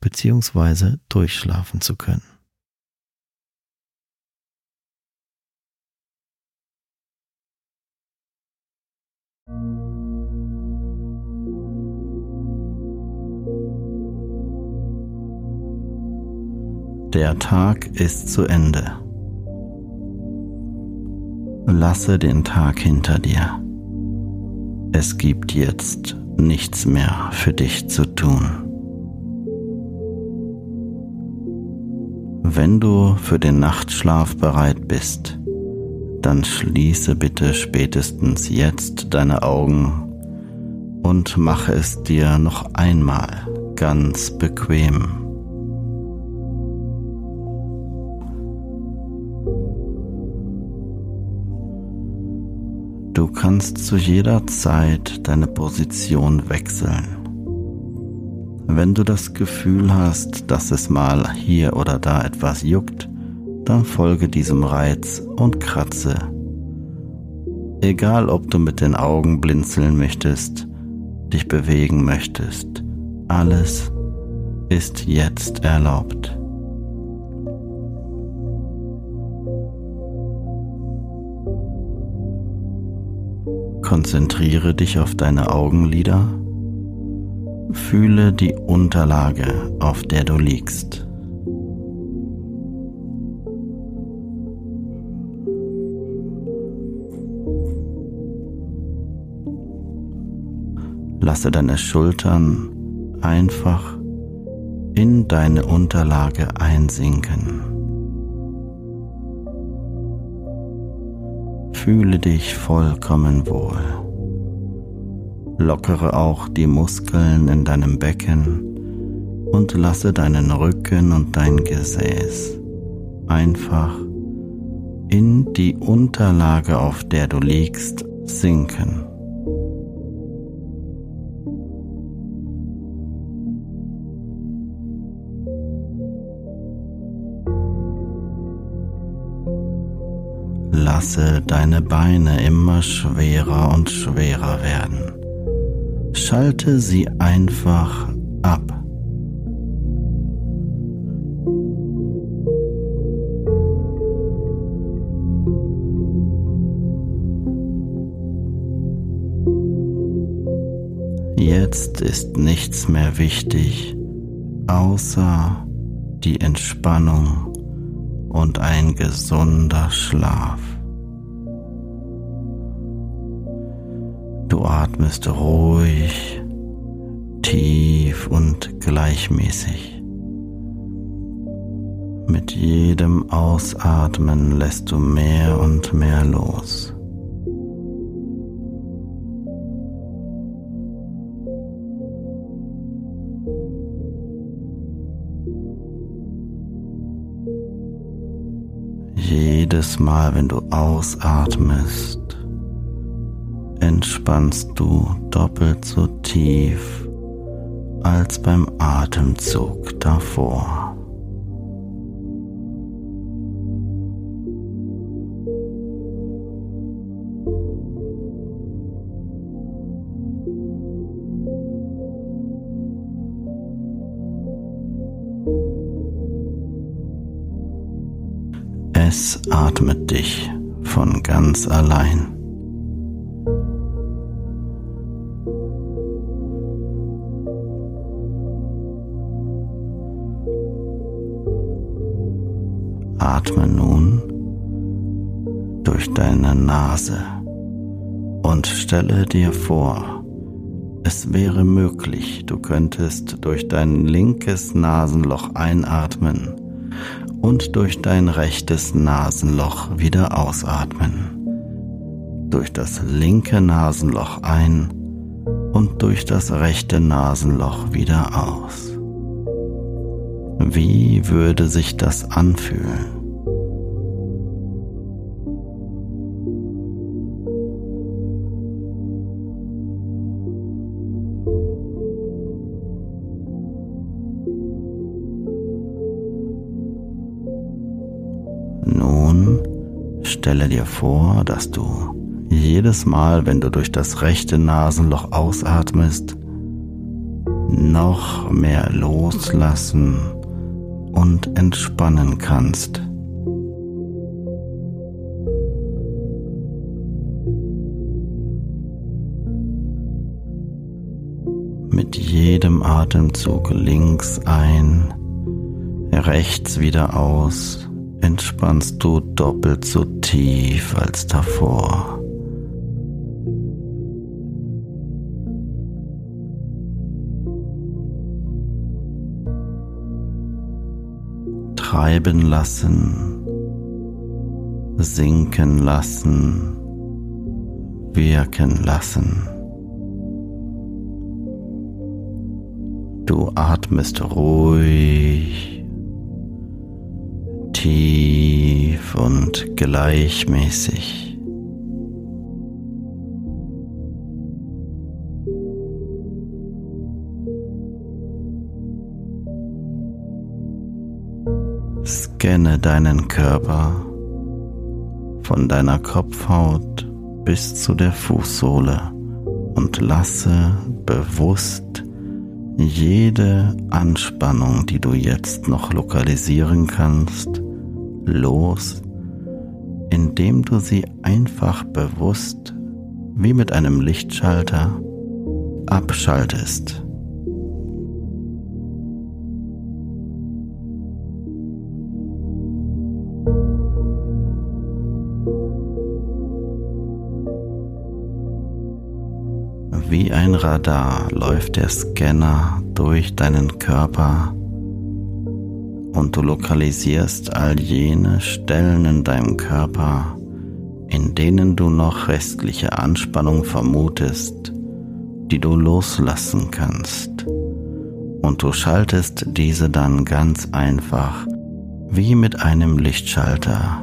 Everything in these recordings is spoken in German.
bzw. durchschlafen zu können. Der Tag ist zu Ende. Lasse den Tag hinter dir. Es gibt jetzt nichts mehr für dich zu tun. Wenn du für den Nachtschlaf bereit bist, dann schließe bitte spätestens jetzt deine Augen und mache es dir noch einmal ganz bequem. Du kannst zu jeder Zeit deine Position wechseln. Wenn du das Gefühl hast, dass es mal hier oder da etwas juckt, dann folge diesem Reiz und kratze. Egal ob du mit den Augen blinzeln möchtest, dich bewegen möchtest, alles ist jetzt erlaubt. Konzentriere dich auf deine Augenlider. Fühle die Unterlage, auf der du liegst. Lasse deine Schultern einfach in deine Unterlage einsinken. Fühle dich vollkommen wohl. Lockere auch die Muskeln in deinem Becken und lasse deinen Rücken und dein Gesäß einfach in die Unterlage, auf der du liegst, sinken. Lasse deine Beine immer schwerer und schwerer werden. Schalte sie einfach ab. Jetzt ist nichts mehr wichtig, außer die Entspannung und ein gesunder Schlaf. Atmest ruhig, tief und gleichmäßig. Mit jedem Ausatmen lässt du mehr und mehr los. Jedes Mal, wenn du ausatmest, entspannst du doppelt so tief als beim Atemzug davor. Es atmet dich von ganz allein. Durch deine Nase und stelle dir vor, es wäre möglich, du könntest durch dein linkes Nasenloch einatmen und durch dein rechtes Nasenloch wieder ausatmen. Durch das linke Nasenloch ein und durch das rechte Nasenloch wieder aus. Wie würde sich das anfühlen? Stelle dir vor, dass du jedes Mal, wenn du durch das rechte Nasenloch ausatmest, noch mehr loslassen und entspannen kannst. Mit jedem Atemzug links ein, rechts wieder aus, entspannst du doppelt so tief als davor. treiben lassen, sinken lassen, wirken lassen. Du atmest ruhig, tief und gleichmäßig. Scanne deinen Körper von deiner Kopfhaut bis zu der Fußsohle und lasse bewusst jede Anspannung, die du jetzt noch lokalisieren kannst, los, indem du sie einfach bewusst wie mit einem Lichtschalter abschaltest. Wie ein Radar läuft der Scanner durch deinen Körper und du lokalisierst all jene Stellen in deinem Körper, in denen du noch restliche Anspannung vermutest, die du loslassen kannst. Und du schaltest diese dann ganz einfach wie mit einem Lichtschalter.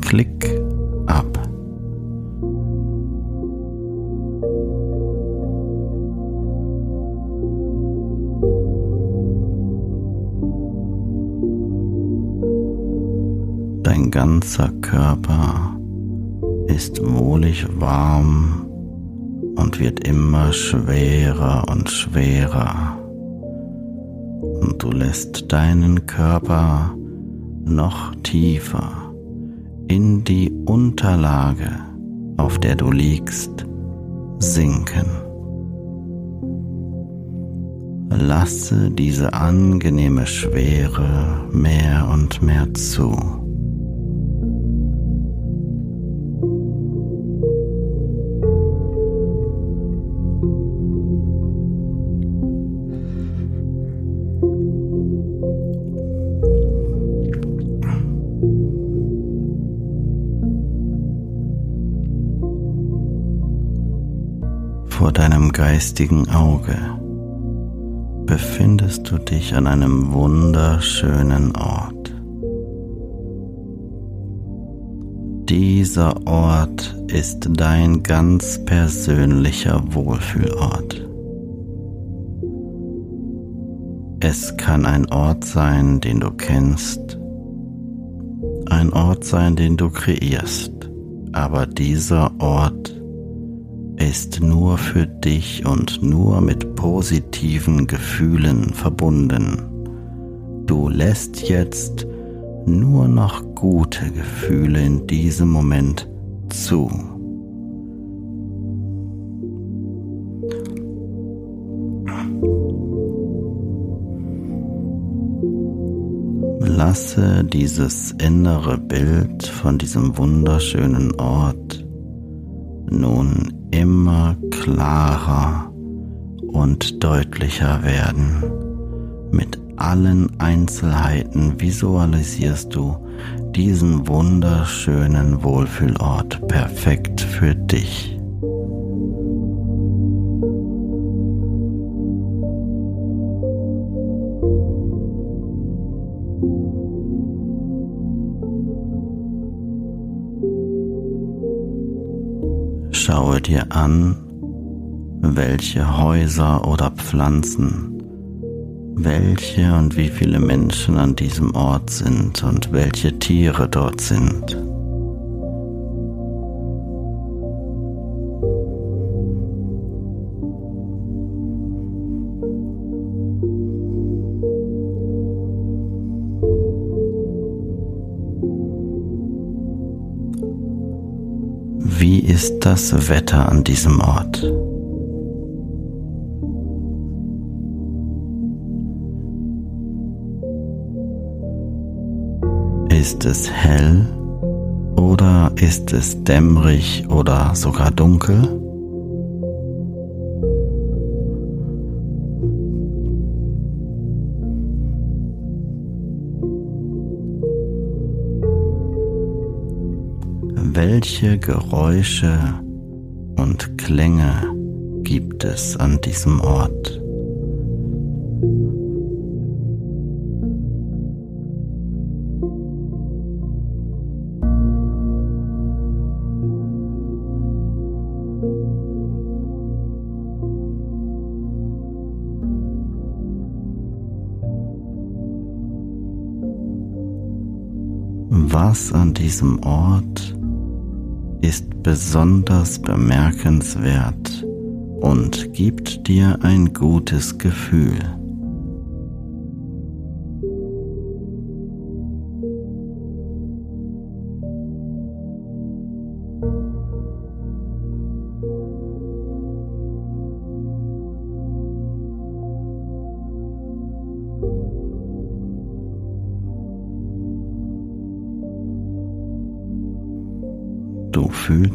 Klick ab. Dein ganzer Körper ist wohlig warm und wird immer schwerer und schwerer. Und du lässt deinen Körper noch tiefer in die Unterlage, auf der du liegst, sinken. Lasse diese angenehme Schwere mehr und mehr zu. Vor deinem geistigen Auge befindest du dich an einem wunderschönen Ort. Dieser Ort ist dein ganz persönlicher Wohlfühlort. Es kann ein Ort sein, den du kennst, ein Ort sein, den du kreierst, aber dieser Ort ist nur für dich und nur mit positiven Gefühlen verbunden. Du lässt jetzt nur noch gute Gefühle in diesem Moment zu. Lasse dieses innere Bild von diesem wunderschönen Ort nun immer klarer und deutlicher werden. Mit allen Einzelheiten visualisierst du diesen wunderschönen Wohlfühlort perfekt für dich. Schaue dir an, welche Häuser oder Pflanzen, welche und wie viele Menschen an diesem Ort sind und welche Tiere dort sind. Das Wetter an diesem Ort? Ist es hell oder ist es dämmerig oder sogar dunkel? Welche Geräusche und Klänge gibt es an diesem Ort? Was an diesem Ort ist besonders bemerkenswert und gibt dir ein gutes Gefühl.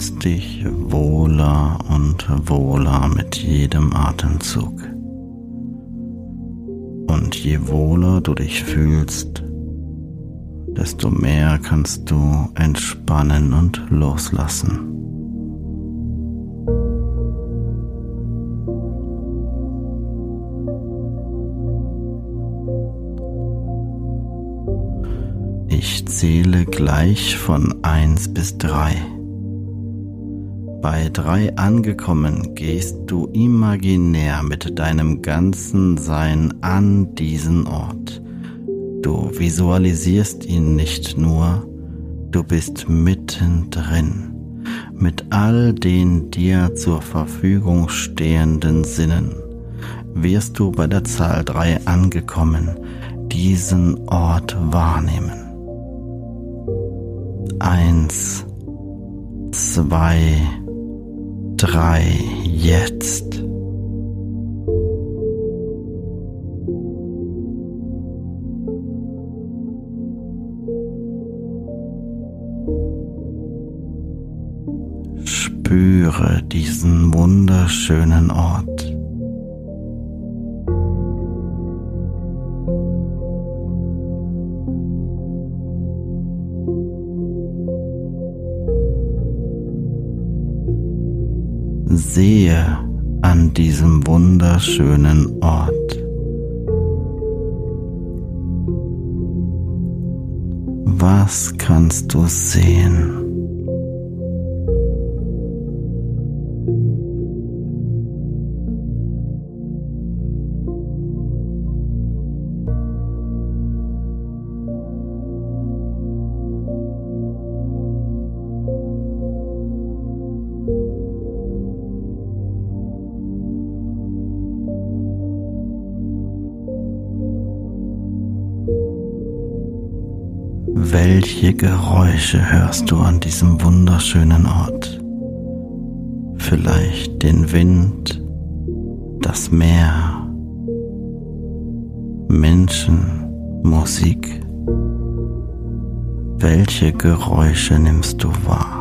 Fühlst dich wohler und wohler mit jedem Atemzug. Und je wohler du dich fühlst, desto mehr kannst du entspannen und loslassen. Ich zähle gleich von eins bis drei. Bei drei angekommen gehst du imaginär mit deinem ganzen Sein an diesen Ort. Du visualisierst ihn nicht nur, du bist mittendrin mit all den dir zur Verfügung stehenden Sinnen. Wirst du bei der Zahl drei angekommen diesen Ort wahrnehmen. Eins, zwei, drei jetzt. Spüre diesen wunderschönen Ort. Sehe an diesem wunderschönen Ort. Was kannst du sehen? Welche Geräusche hörst du an diesem wunderschönen Ort? Vielleicht den Wind, das Meer, Menschen, Musik. Welche Geräusche nimmst du wahr?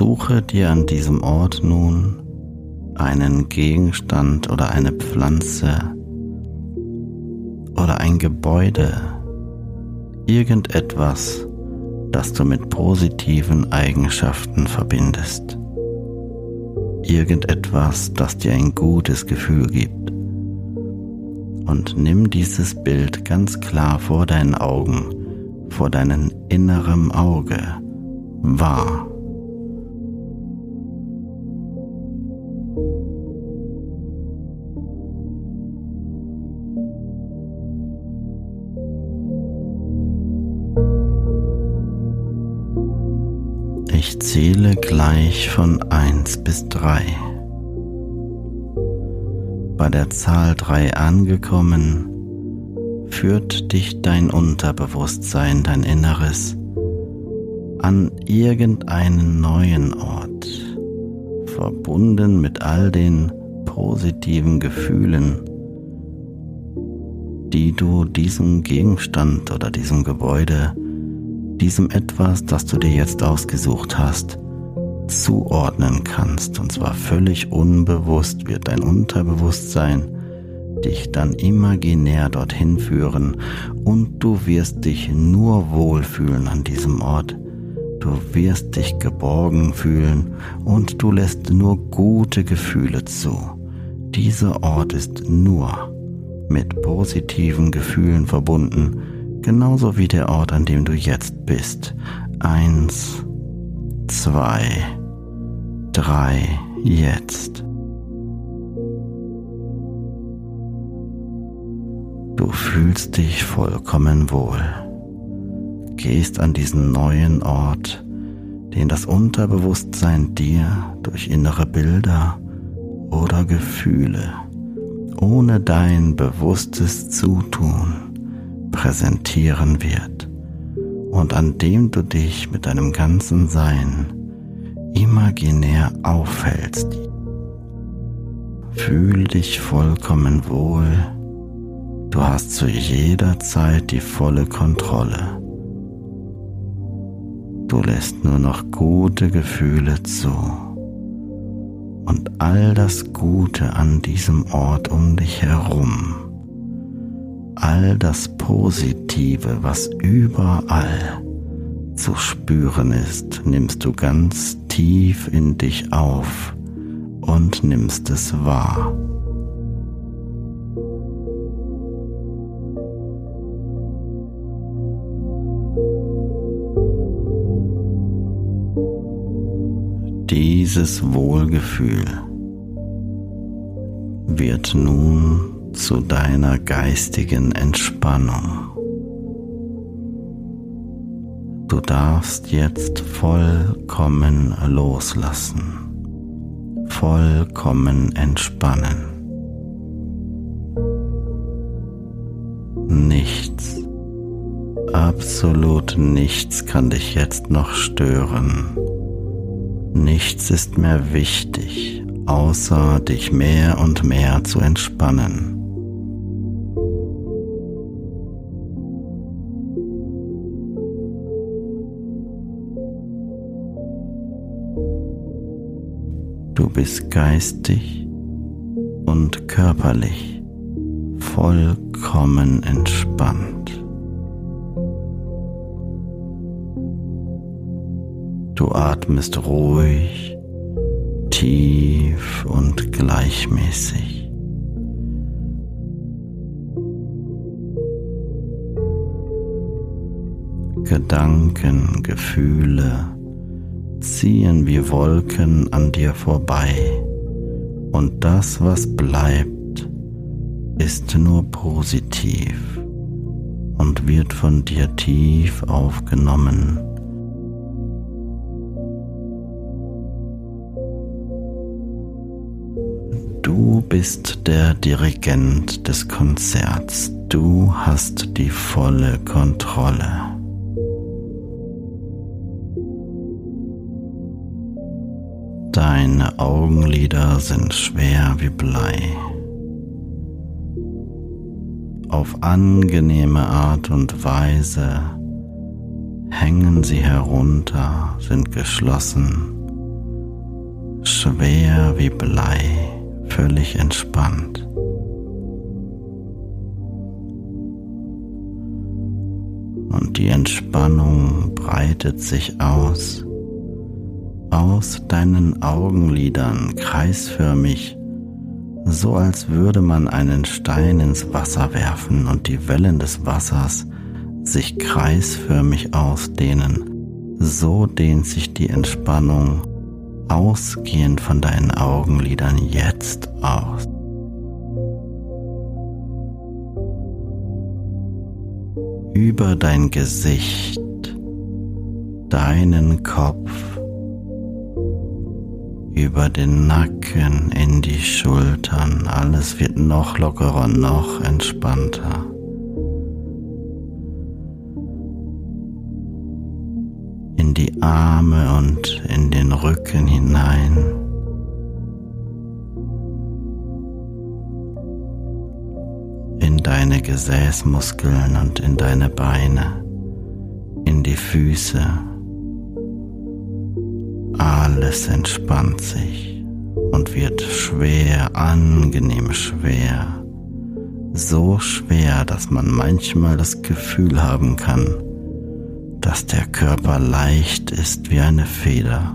Suche dir an diesem Ort nun einen Gegenstand oder eine Pflanze oder ein Gebäude, irgendetwas, das du mit positiven Eigenschaften verbindest. Irgendetwas, das dir ein gutes Gefühl gibt. Und nimm dieses Bild ganz klar vor deinen Augen, vor deinem inneren Auge wahr. Gleich von 1 bis 3. Bei der Zahl 3 angekommen, führt dich dein Unterbewusstsein, dein Inneres, an irgendeinen neuen Ort, verbunden mit all den positiven Gefühlen, die du diesem Gegenstand oder diesem Gebäude diesem etwas, das du dir jetzt ausgesucht hast, zuordnen kannst. Und zwar völlig unbewusst wird dein Unterbewusstsein dich dann imaginär dorthin führen und du wirst dich nur wohlfühlen an diesem Ort. Du wirst dich geborgen fühlen und du lässt nur gute Gefühle zu. Dieser Ort ist nur mit positiven Gefühlen verbunden genauso wie der Ort, an dem du jetzt bist. Eins, zwei, drei, jetzt. Du fühlst dich vollkommen wohl. Gehst an diesen neuen Ort, den das Unterbewusstsein dir durch innere Bilder oder Gefühle ohne dein bewusstes Zutun präsentieren wird und an dem du dich mit deinem ganzen Sein imaginär aufhältst. Fühl dich vollkommen wohl. Du hast zu jeder Zeit die volle Kontrolle. Du lässt nur noch gute Gefühle zu. Und all das Gute an diesem Ort um dich herum all das Positive, was überall zu spüren ist, nimmst du ganz tief in dich auf und nimmst es wahr. Dieses Wohlgefühl wird nun zu deiner geistigen Entspannung. Du darfst jetzt vollkommen loslassen, vollkommen entspannen. Nichts, absolut nichts kann dich jetzt noch stören. Nichts ist mehr wichtig, außer dich mehr und mehr zu entspannen. Bist geistig und körperlich vollkommen entspannt. Du atmest ruhig, tief und gleichmäßig. Gedanken, Gefühle, ziehen wie Wolken an dir vorbei und das, was bleibt, ist nur positiv und wird von dir tief aufgenommen. Du bist der Dirigent des Konzerts. Du hast die volle Kontrolle. Deine Augenlider sind schwer wie Blei. Auf angenehme Art und Weise hängen sie herunter, sind geschlossen, schwer wie Blei, völlig entspannt. Und die Entspannung breitet sich aus, aus deinen Augenlidern kreisförmig so als würde man einen Stein ins Wasser werfen und die Wellen des Wassers sich kreisförmig ausdehnen. So dehnt sich die Entspannung ausgehend von deinen Augenlidern jetzt aus. Über dein Gesicht, deinen Kopf, über den Nacken in die Schultern. Alles wird noch lockerer, noch entspannter. In die Arme und in den Rücken hinein. In deine Gesäßmuskeln und in deine Beine, in die Füße alles entspannt sich und wird schwer, angenehm schwer. So schwer, dass man manchmal das Gefühl haben kann, dass der Körper leicht ist wie eine Feder.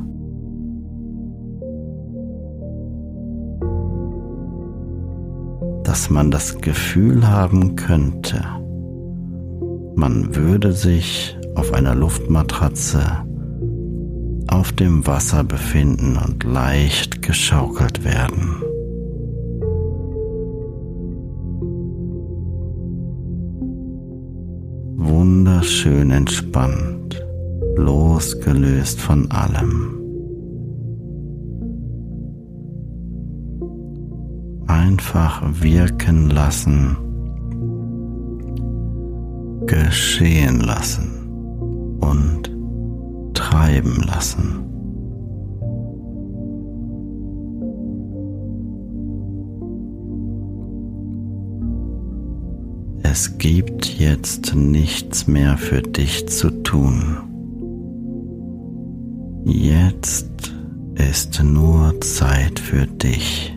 Dass man das Gefühl haben könnte, man würde sich auf einer Luftmatratze auf dem Wasser befinden und leicht geschaukelt werden. Wunderschön entspannt, losgelöst von allem. Einfach wirken lassen, geschehen lassen und treiben lassen. Es gibt jetzt nichts mehr für dich zu tun. Jetzt ist nur Zeit für dich.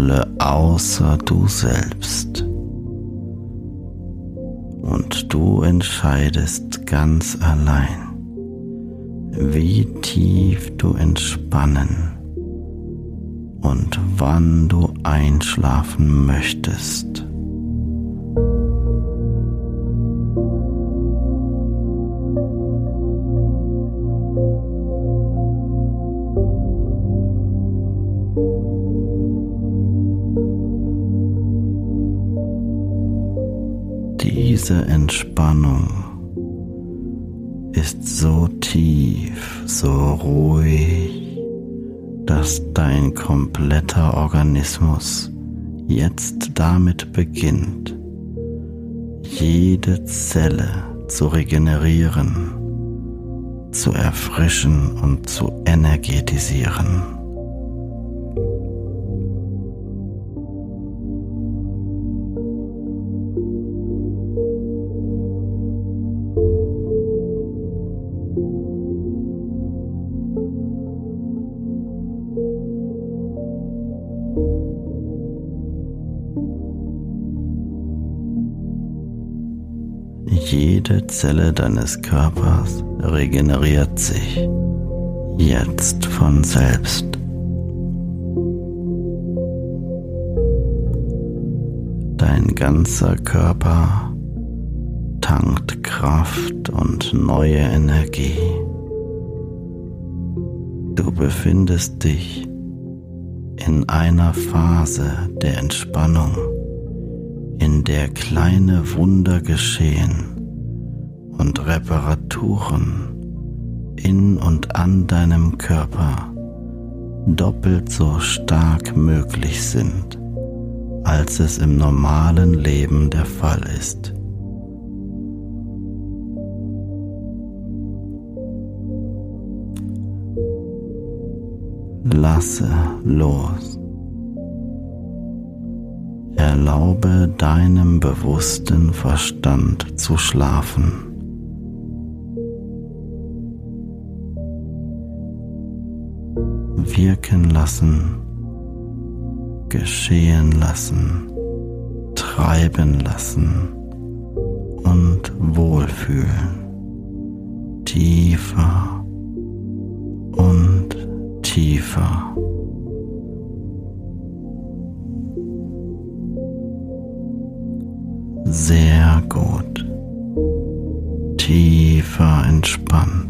Kontrolle außer du selbst. Und du entscheidest ganz allein, wie tief du entspannen und wann du einschlafen möchtest. Jetzt damit beginnt, jede Zelle zu regenerieren, zu erfrischen und zu energetisieren. Jede Zelle deines Körpers regeneriert sich jetzt von selbst. Dein ganzer Körper tankt Kraft und neue Energie. Du befindest dich in einer Phase der Entspannung, in der kleine Wunder geschehen und Reparaturen in und an deinem Körper doppelt so stark möglich sind, als es im normalen Leben der Fall ist. Lasse los. Erlaube deinem bewussten Verstand zu schlafen. Wirken lassen, geschehen lassen, treiben lassen und wohlfühlen. Tiefer und tiefer. Sehr gut. Tiefer entspannt.